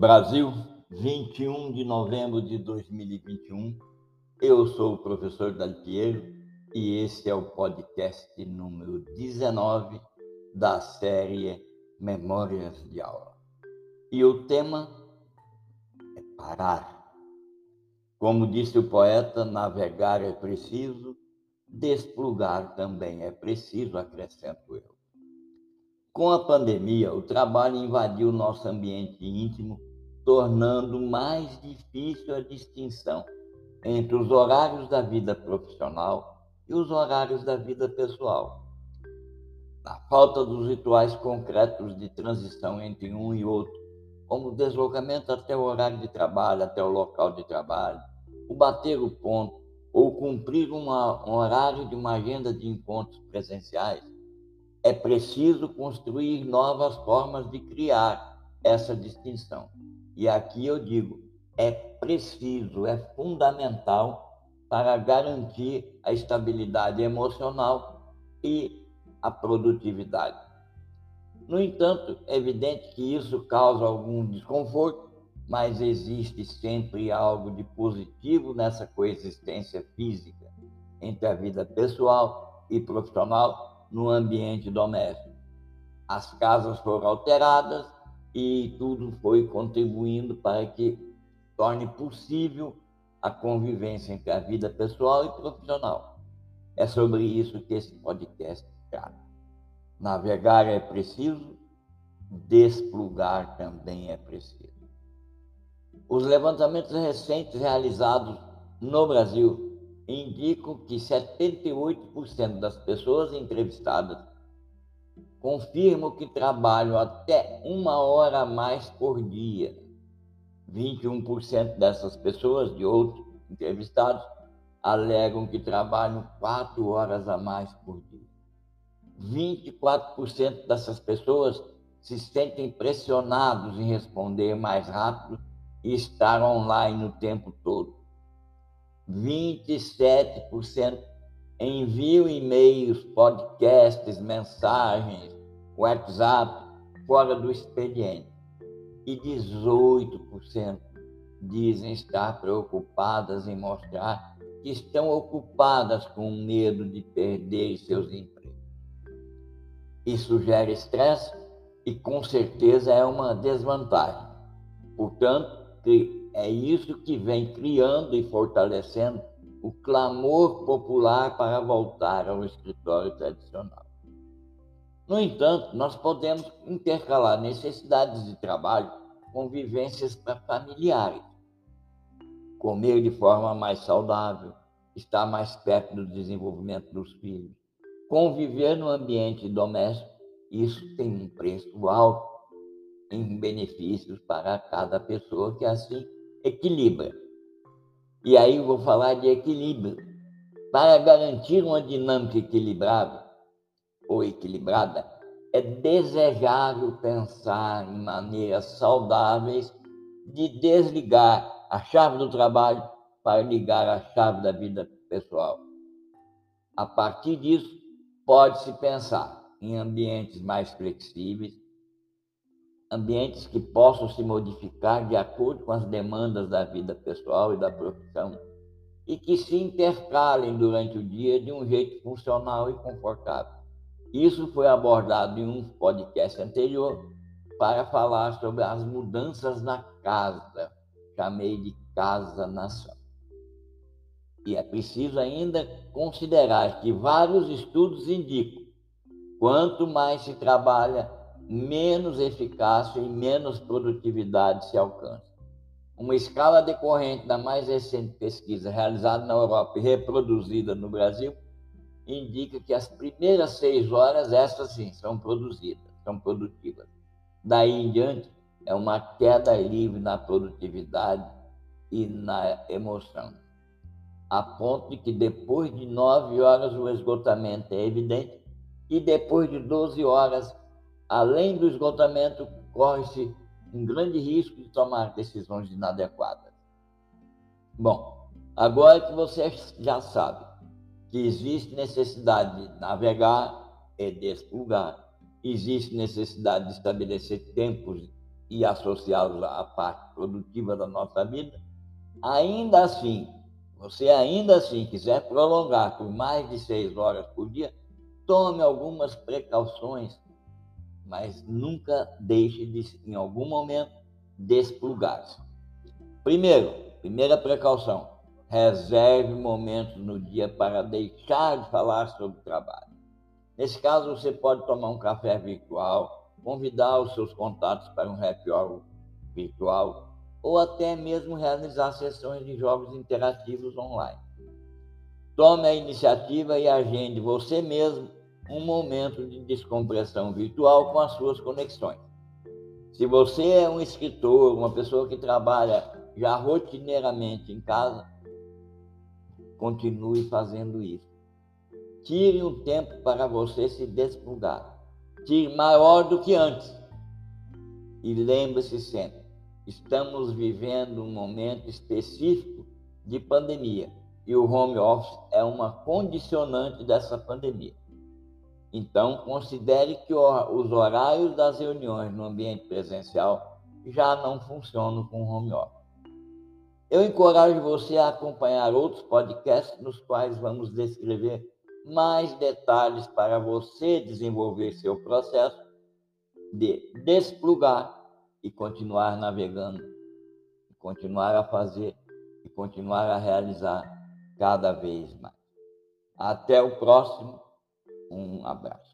Brasil, 21 de novembro de 2021. Eu sou o professor Dalpiero e esse é o podcast número 19 da série Memórias de Aula. E o tema é parar. Como disse o poeta, navegar é preciso, desplugar também é preciso, acrescento eu. Com a pandemia, o trabalho invadiu nosso ambiente íntimo tornando mais difícil a distinção entre os horários da vida profissional e os horários da vida pessoal. A falta dos rituais concretos de transição entre um e outro, como o deslocamento até o horário de trabalho, até o local de trabalho, o bater o ponto ou cumprir uma, um horário de uma agenda de encontros presenciais, é preciso construir novas formas de criar essa distinção. E aqui eu digo, é preciso, é fundamental para garantir a estabilidade emocional e a produtividade. No entanto, é evidente que isso causa algum desconforto, mas existe sempre algo de positivo nessa coexistência física entre a vida pessoal e profissional no ambiente doméstico. As casas foram alteradas, e tudo foi contribuindo para que torne possível a convivência entre a vida pessoal e profissional. É sobre isso que esse podcast trata. Navegar é preciso, desplugar também é preciso. Os levantamentos recentes realizados no Brasil indicam que 78% das pessoas entrevistadas confirmam que trabalham até uma hora a mais por dia. 21% dessas pessoas, de outros entrevistados, alegam que trabalham quatro horas a mais por dia. 24% dessas pessoas se sentem pressionados em responder mais rápido e estar online o tempo todo. 27% enviam e-mails, podcasts, mensagens, WhatsApp fora do expediente. E 18% dizem estar preocupadas em mostrar que estão ocupadas com medo de perder seus empregos. Isso gera estresse e, com certeza, é uma desvantagem. Portanto, é isso que vem criando e fortalecendo o clamor popular para voltar ao escritório tradicional. No entanto, nós podemos intercalar necessidades de trabalho com vivências familiares. Comer de forma mais saudável, estar mais perto do desenvolvimento dos filhos, conviver no ambiente doméstico, isso tem um preço alto em benefícios para cada pessoa que assim equilibra. E aí eu vou falar de equilíbrio. Para garantir uma dinâmica equilibrada ou equilibrada, é desejável pensar em maneiras saudáveis de desligar a chave do trabalho para ligar a chave da vida pessoal. A partir disso, pode-se pensar em ambientes mais flexíveis, ambientes que possam se modificar de acordo com as demandas da vida pessoal e da profissão e que se intercalem durante o dia de um jeito funcional e confortável. Isso foi abordado em um podcast anterior para falar sobre as mudanças na casa, chamei de casa-nação. E é preciso ainda considerar que vários estudos indicam quanto mais se trabalha menos eficácia e menos produtividade se alcança. Uma escala decorrente da mais recente pesquisa realizada na Europa e reproduzida no Brasil indica que as primeiras seis horas, essas sim, são produzidas, são produtivas. Daí em diante, é uma queda livre na produtividade e na emoção. A ponto de que depois de nove horas o esgotamento é evidente e depois de doze horas além do esgotamento, corre-se um grande risco de tomar decisões inadequadas. Bom, agora que você já sabe que existe necessidade de navegar e desplugar, existe necessidade de estabelecer tempos e associá-los à parte produtiva da nossa vida, ainda assim, você ainda assim quiser prolongar por mais de seis horas por dia, tome algumas precauções, mas nunca deixe de, em algum momento, desplugar-se. Primeiro, primeira precaução, reserve momentos no dia para deixar de falar sobre trabalho. Nesse caso, você pode tomar um café virtual, convidar os seus contatos para um happy hour virtual ou até mesmo realizar sessões de jogos interativos online. Tome a iniciativa e agende você mesmo um momento de descompressão virtual com as suas conexões. Se você é um escritor, uma pessoa que trabalha já rotineiramente em casa, continue fazendo isso. Tire um tempo para você se desplugar. Tire maior do que antes. E lembre-se sempre, estamos vivendo um momento específico de pandemia e o home office é uma condicionante dessa pandemia. Então, considere que os horários das reuniões no ambiente presencial já não funcionam com home office. Eu encorajo você a acompanhar outros podcasts nos quais vamos descrever mais detalhes para você desenvolver seu processo de desplugar e continuar navegando, continuar a fazer e continuar a realizar cada vez mais. Até o próximo um abraço.